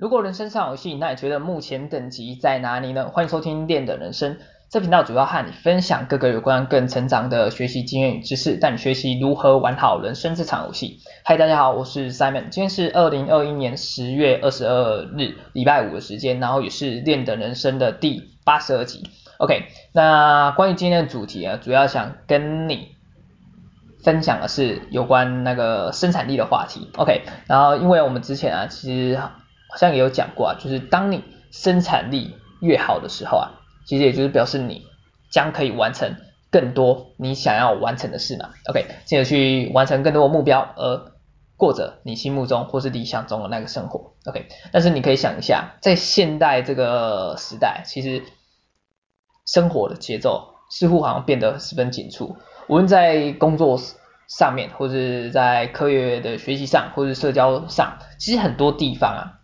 如果人生是场游戏，那你觉得目前等级在哪里呢？欢迎收听练的人生，这频道主要和你分享各个有关个人成长的学习经验与知识，带你学习如何玩好人生这场游戏。嗨，大家好，我是 Simon，今天是二零二一年十月二十二日礼拜五的时间，然后也是练的人生的第八十二集。OK，那关于今天的主题啊，主要想跟你分享的是有关那个生产力的话题。OK，然后因为我们之前啊，其实好像也有讲过啊，就是当你生产力越好的时候啊，其实也就是表示你将可以完成更多你想要完成的事嘛。OK，进而去完成更多的目标，而过着你心目中或是理想中的那个生活。OK，但是你可以想一下，在现代这个时代，其实生活的节奏似乎好像变得十分紧促，无论在工作上面，或是在科学的学习上，或是社交上，其实很多地方啊。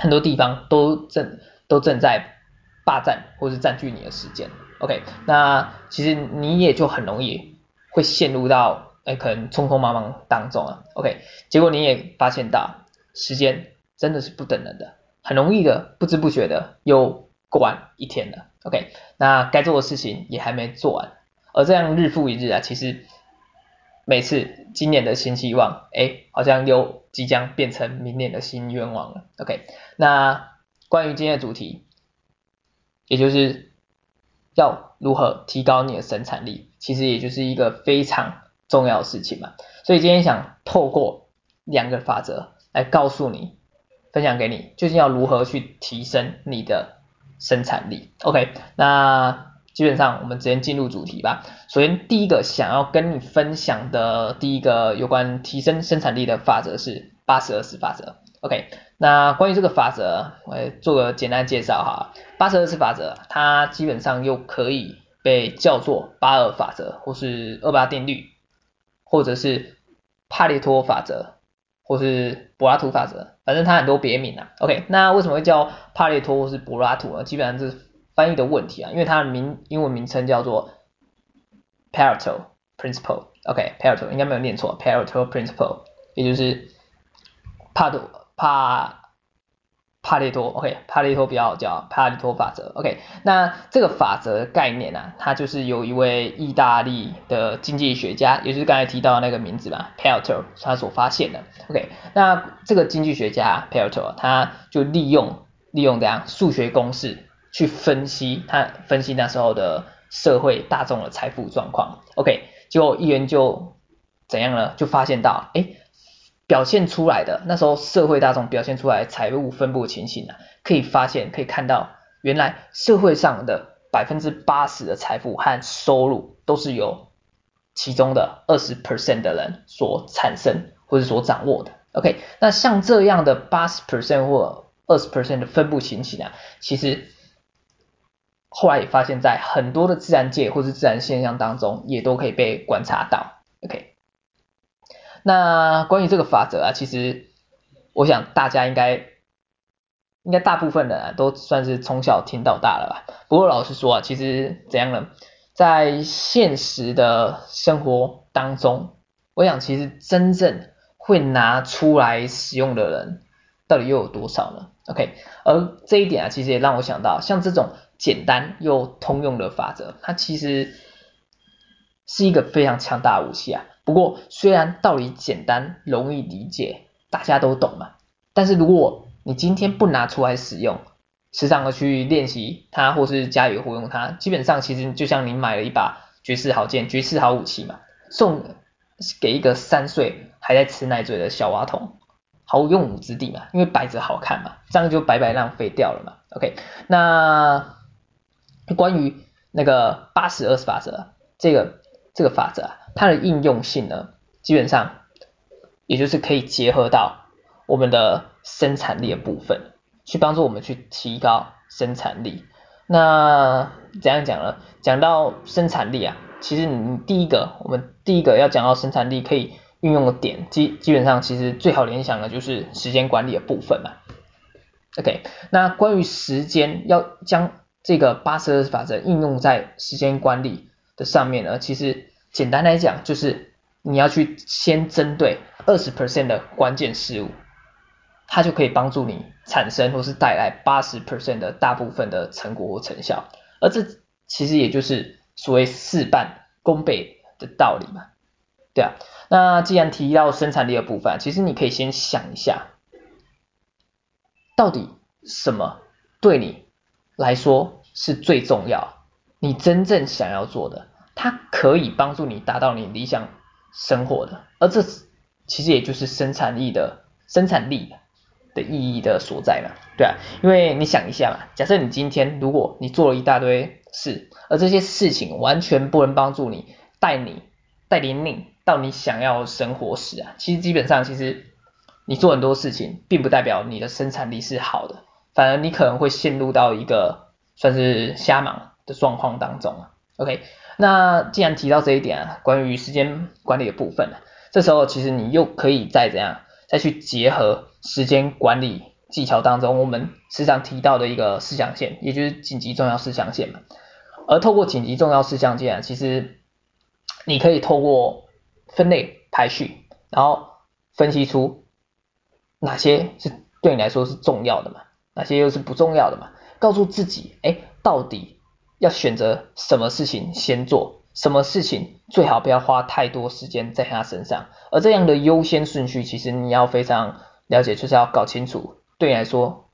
很多地方都正都正在霸占或是占据你的时间，OK，那其实你也就很容易会陷入到哎可能匆匆忙忙当中啊，OK，结果你也发现到时间真的是不等人的，很容易的不知不觉的又过完一天了，OK，那该做的事情也还没做完，而这样日复一日啊，其实。每次今年的新希望，哎，好像又即将变成明年的新愿望了。OK，那关于今天的主题，也就是要如何提高你的生产力，其实也就是一个非常重要的事情嘛。所以今天想透过两个法则来告诉你，分享给你，究竟要如何去提升你的生产力。OK，那。基本上，我们直接进入主题吧。首先，第一个想要跟你分享的第一个有关提升生产力的法则是八十二十法则。OK，那关于这个法则，我来做个简单介绍哈。八十二十法则，它基本上又可以被叫做八二法则，或是二八定律，或者是帕列托法则，或是柏拉图法则，反正它很多别名啊。OK，那为什么会叫帕列托或是柏拉图呢？基本上就是。翻译的问题啊，因为它的名英文名称叫做 Pareto Principle，OK，Pareto、okay, 应该没有念错，Pareto Principle，也就是帕多帕帕列托，OK，帕列托比较好叫帕列托法则，OK，那这个法则概念呢、啊，它就是由一位意大利的经济学家，也就是刚才提到那个名字嘛，Pareto 他所发现的，OK，那这个经济学家 Pareto 他就利用利用这样数学公式。去分析他分析那时候的社会大众的财富状况，OK，结果一研究怎样呢？就发现到，哎，表现出来的那时候社会大众表现出来财务分布情形啊，可以发现可以看到，原来社会上的百分之八十的财富和收入都是由其中的二十 percent 的人所产生或者所掌握的，OK，那像这样的八十 percent 或二十 percent 的分布情形啊，其实。后来也发现，在很多的自然界或是自然现象当中，也都可以被观察到。OK，那关于这个法则啊，其实我想大家应该应该大部分人啊都算是从小听到大了吧。不过老实说啊，其实怎样呢？在现实的生活当中，我想其实真正会拿出来使用的人，到底又有多少呢？OK，而这一点啊，其实也让我想到，像这种。简单又通用的法则，它其实是一个非常强大的武器啊。不过，虽然道理简单、容易理解，大家都懂嘛，但是如果你今天不拿出来使用，时常的去练习它，或是加以活用它，基本上其实就像你买了一把绝世好剑、绝世好武器嘛，送给一个三岁还在吃奶嘴的小娃童。毫无用武之地嘛，因为摆着好看嘛，这样就白白浪费掉了嘛。OK，那。关于那个八十二十法则，这个这个法则啊，它的应用性呢，基本上也就是可以结合到我们的生产力的部分，去帮助我们去提高生产力。那怎样讲呢？讲到生产力啊，其实你第一个，我们第一个要讲到生产力可以运用的点，基基本上其实最好联想的就是时间管理的部分嘛。OK，那关于时间要将这个八十二法则应用在时间管理的上面呢，其实简单来讲就是你要去先针对二十 percent 的关键事物它就可以帮助你产生或是带来八十 percent 的大部分的成果或成效，而这其实也就是所谓事半功倍的道理嘛，对啊。那既然提到生产力的部分，其实你可以先想一下，到底什么对你来说是最重要，你真正想要做的，它可以帮助你达到你理想生活的，而这其实也就是生产力的生产力的意义的所在嘛，对啊，因为你想一下嘛，假设你今天如果你做了一大堆事，而这些事情完全不能帮助你带你带领你到你想要生活时啊，其实基本上其实你做很多事情，并不代表你的生产力是好的，反而你可能会陷入到一个算是瞎忙的状况当中啊。OK，那既然提到这一点啊，关于时间管理的部分，这时候其实你又可以再怎样？再去结合时间管理技巧当中，我们时常提到的一个四象限，也就是紧急重要四象限嘛。而透过紧急重要四象限啊，其实你可以透过分类排序，然后分析出哪些是对你来说是重要的嘛，哪些又是不重要的嘛。告诉自己，哎，到底要选择什么事情先做。什么事情最好不要花太多时间在他身上，而这样的优先顺序，其实你要非常了解，就是要搞清楚，对你来说，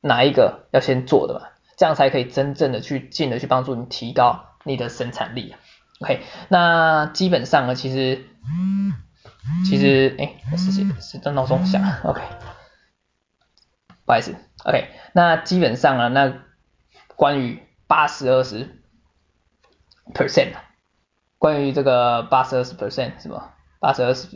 哪一个要先做的嘛，这样才可以真正的去进而去帮助你提高你的生产力。OK，那基本上呢，其实，其实，哎，时间是这闹钟响，OK，不好意思，OK，那基本上啊，那关于八十二十。percent，啊关于这个八十二十 percent 是吗？八十二十，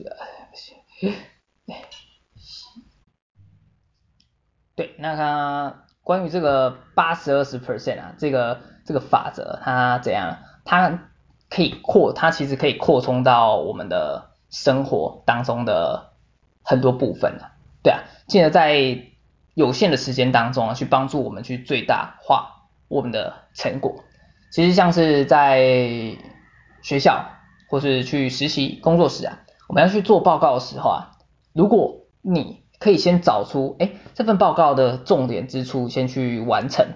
对，那它关于这个八十二十 percent 啊，这个这个法则它怎样？它可以扩，它其实可以扩充到我们的生活当中的很多部分啊，对啊，进而在有限的时间当中啊，去帮助我们去最大化我们的成果。其实像是在学校或是去实习工作时啊，我们要去做报告的时候啊，如果你可以先找出，哎，这份报告的重点之处，先去完成。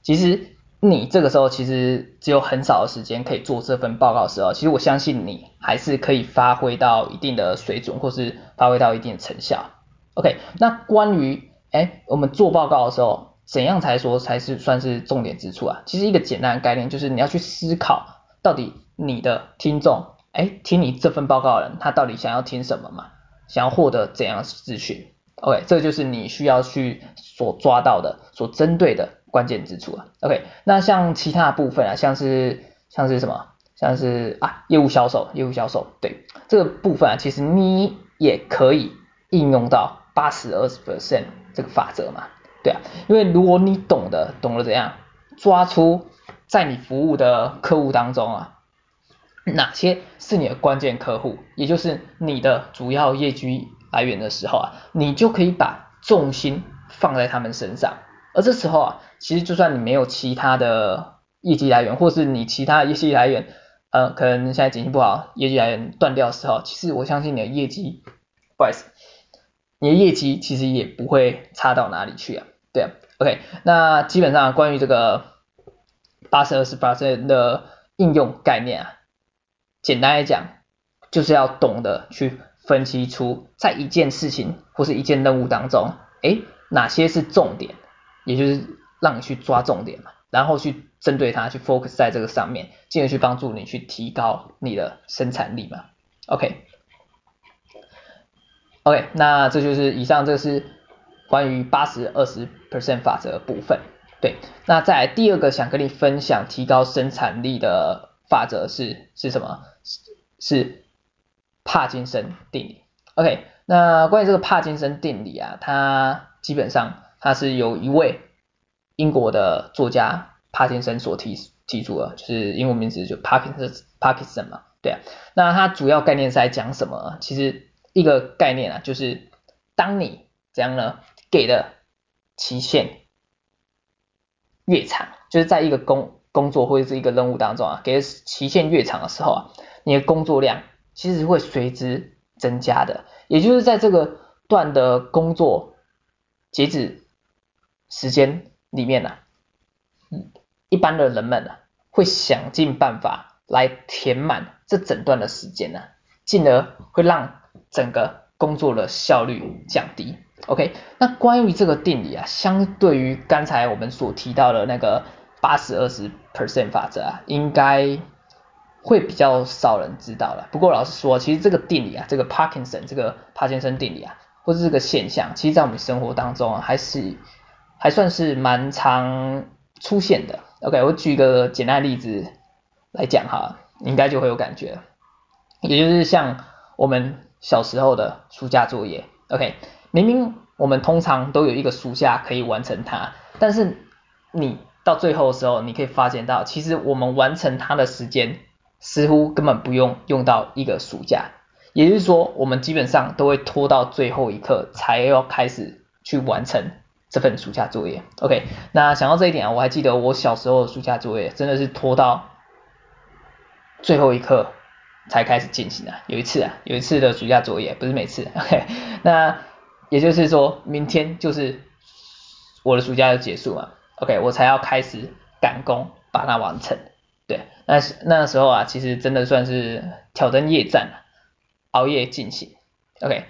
其实你这个时候其实只有很少的时间可以做这份报告的时候，其实我相信你还是可以发挥到一定的水准，或是发挥到一定的成效。OK，那关于，哎，我们做报告的时候。怎样才说才是算是重点之处啊？其实一个简单的概念就是你要去思考，到底你的听众，哎，听你这份报告的人，他到底想要听什么嘛？想要获得怎样的资讯？OK，这就是你需要去所抓到的、所针对的关键之处啊。OK，那像其他的部分啊，像是像是什么？像是啊，业务销售，业务销售，对，这个部分啊，其实你也可以应用到八十二十 percent 这个法则嘛。对啊，因为如果你懂得懂得怎样抓出在你服务的客户当中啊，哪些是你的关键客户，也就是你的主要业绩来源的时候啊，你就可以把重心放在他们身上。而这时候啊，其实就算你没有其他的业绩来源，或是你其他业绩来源，呃，可能现在经济不好，业绩来源断掉的时候，其实我相信你的业绩，不好意思。你的业绩其实也不会差到哪里去啊，对啊，OK，那基本上关于这个八十二十八%的应用概念啊，简单来讲，就是要懂得去分析出在一件事情或是一件任务当中，诶，哪些是重点，也就是让你去抓重点嘛，然后去针对它去 focus 在这个上面，进而去帮助你去提高你的生产力嘛，OK。OK，那这就是以上，这是关于八十二十 percent 法则部分。对，那再来第二个想跟你分享提高生产力的法则是是什么？是是帕金森定理。OK，那关于这个帕金森定理啊，它基本上它是由一位英国的作家帕金森所提提出的，就是英文名字就 Parkinson Parkinson 嘛。对啊，那它主要概念是在讲什么？其实。一个概念啊，就是当你怎样呢，给的期限越长，就是在一个工工作或者是一个任务当中啊，给的期限越长的时候啊，你的工作量其实会随之增加的。也就是在这个段的工作截止时间里面呢、啊，一般的人们呢、啊，会想尽办法来填满这整段的时间呢、啊，进而会让整个工作的效率降低。OK，那关于这个定理啊，相对于刚才我们所提到的那个八十二十 percent 法则啊，应该会比较少人知道了。不过老实说，其实这个定理啊，这个 Parkinson 这个帕金森定理啊，或者这个现象，其实在我们生活当中啊，还是还算是蛮常出现的。OK，我举一个简单的例子来讲哈，应该就会有感觉。也就是像我们小时候的暑假作业，OK。明明我们通常都有一个暑假可以完成它，但是你到最后的时候，你可以发现到，其实我们完成它的时间似乎根本不用用到一个暑假，也就是说，我们基本上都会拖到最后一刻才要开始去完成这份暑假作业。OK，那想到这一点啊，我还记得我小时候的暑假作业真的是拖到最后一刻才开始进行啊。有一次啊，有一次的暑假作业不是每次，OK，那。也就是说，明天就是我的暑假就结束嘛，OK，我才要开始赶工把它完成。对，那那时候啊，其实真的算是挑灯夜战，熬夜进行。OK，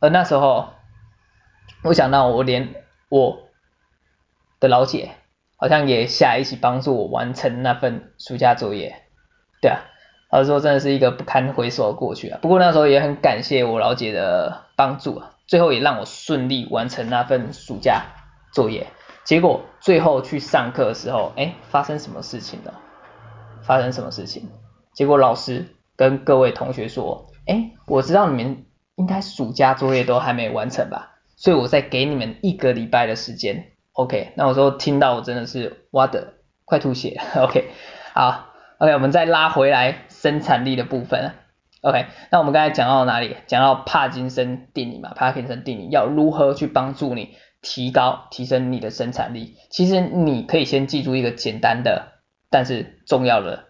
而那时候，我想到我连我的老姐好像也下一起帮助我完成那份暑假作业。对啊，老实说真的是一个不堪回首的过去啊。不过那时候也很感谢我老姐的帮助啊。最后也让我顺利完成那份暑假作业。结果最后去上课的时候，哎，发生什么事情了？发生什么事情？结果老师跟各位同学说，哎，我知道你们应该暑假作业都还没完成吧，所以我再给你们一个礼拜的时间。OK，那我说听到我真的是哇的快吐血。OK，好，OK，我们再拉回来生产力的部分。OK，那我们刚才讲到哪里？讲到帕金森定理嘛，帕金森定理要如何去帮助你提高、提升你的生产力？其实你可以先记住一个简单的但是重要的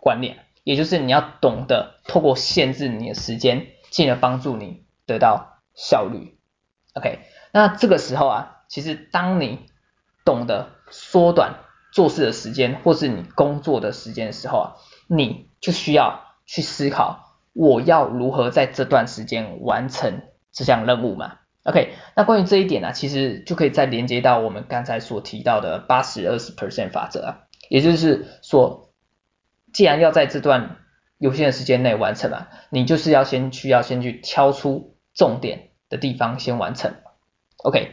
观念，也就是你要懂得透过限制你的时间，进而帮助你得到效率。OK，那这个时候啊，其实当你懂得缩短做事的时间，或是你工作的时间的时候啊，你就需要去思考。我要如何在这段时间完成这项任务嘛？OK，那关于这一点呢、啊，其实就可以再连接到我们刚才所提到的八十二十 percent 法则啊，也就是说，既然要在这段有限的时间内完成嘛，你就是要先需要先去挑出重点的地方先完成。OK，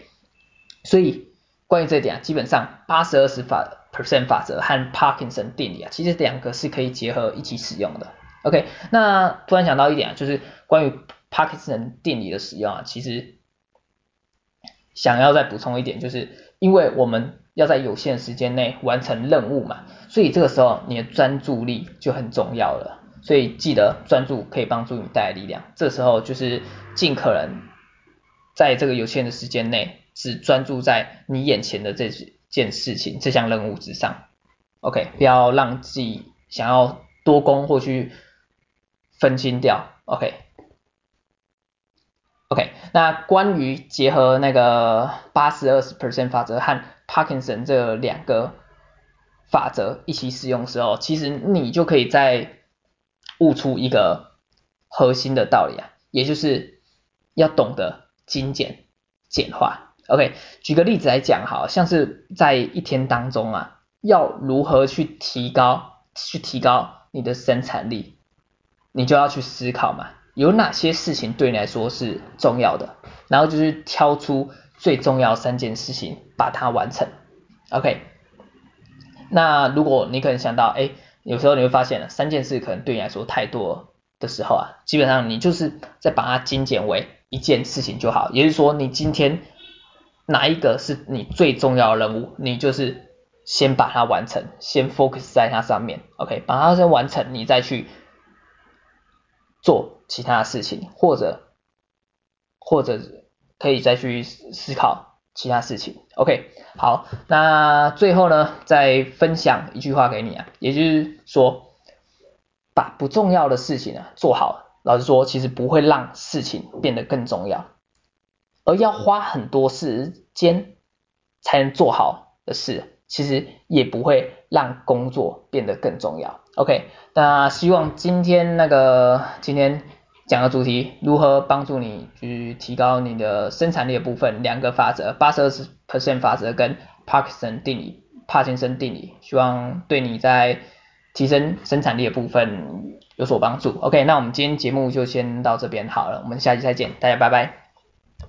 所以关于这一点啊，基本上八十二十法 percent 法则和 Parkinson 定理啊，其实两个是可以结合一起使用的。OK，那突然想到一点啊，就是关于 Parkinson 定理的使用啊，其实想要再补充一点，就是因为我们要在有限时间内完成任务嘛，所以这个时候你的专注力就很重要了。所以记得专注可以帮助你带来力量，这时候就是尽可能在这个有限的时间内，只专注在你眼前的这件事情、这项任务之上。OK，不要让自己想要多工或去。分心掉，OK，OK，那关于结合那个八十二十 percent 法则和 Parkinson 这两个法则一起使用的时候，其实你就可以在悟出一个核心的道理啊，也就是要懂得精简简化。OK，举个例子来讲，好像是在一天当中啊，要如何去提高去提高你的生产力？你就要去思考嘛，有哪些事情对你来说是重要的，然后就是挑出最重要三件事情把它完成。OK，那如果你可能想到，哎，有时候你会发现三件事可能对你来说太多的时候啊，基本上你就是再把它精简为一件事情就好。也就是说，你今天哪一个是你最重要的任务，你就是先把它完成，先 focus 在它上面。OK，把它先完成，你再去。做其他事情，或者或者可以再去思考其他事情。OK，好，那最后呢，再分享一句话给你啊，也就是说，把不重要的事情啊做好，老实说，其实不会让事情变得更重要。而要花很多时间才能做好的事，其实也不会让工作变得更重要。OK，那希望今天那个今天讲的主题如何帮助你去提高你的生产力的部分，两个法则，八十二十 percent 法则跟帕克森定理，帕金森定理，希望对你在提升生产力的部分有所帮助。OK，那我们今天节目就先到这边好了，我们下期再见，大家拜拜。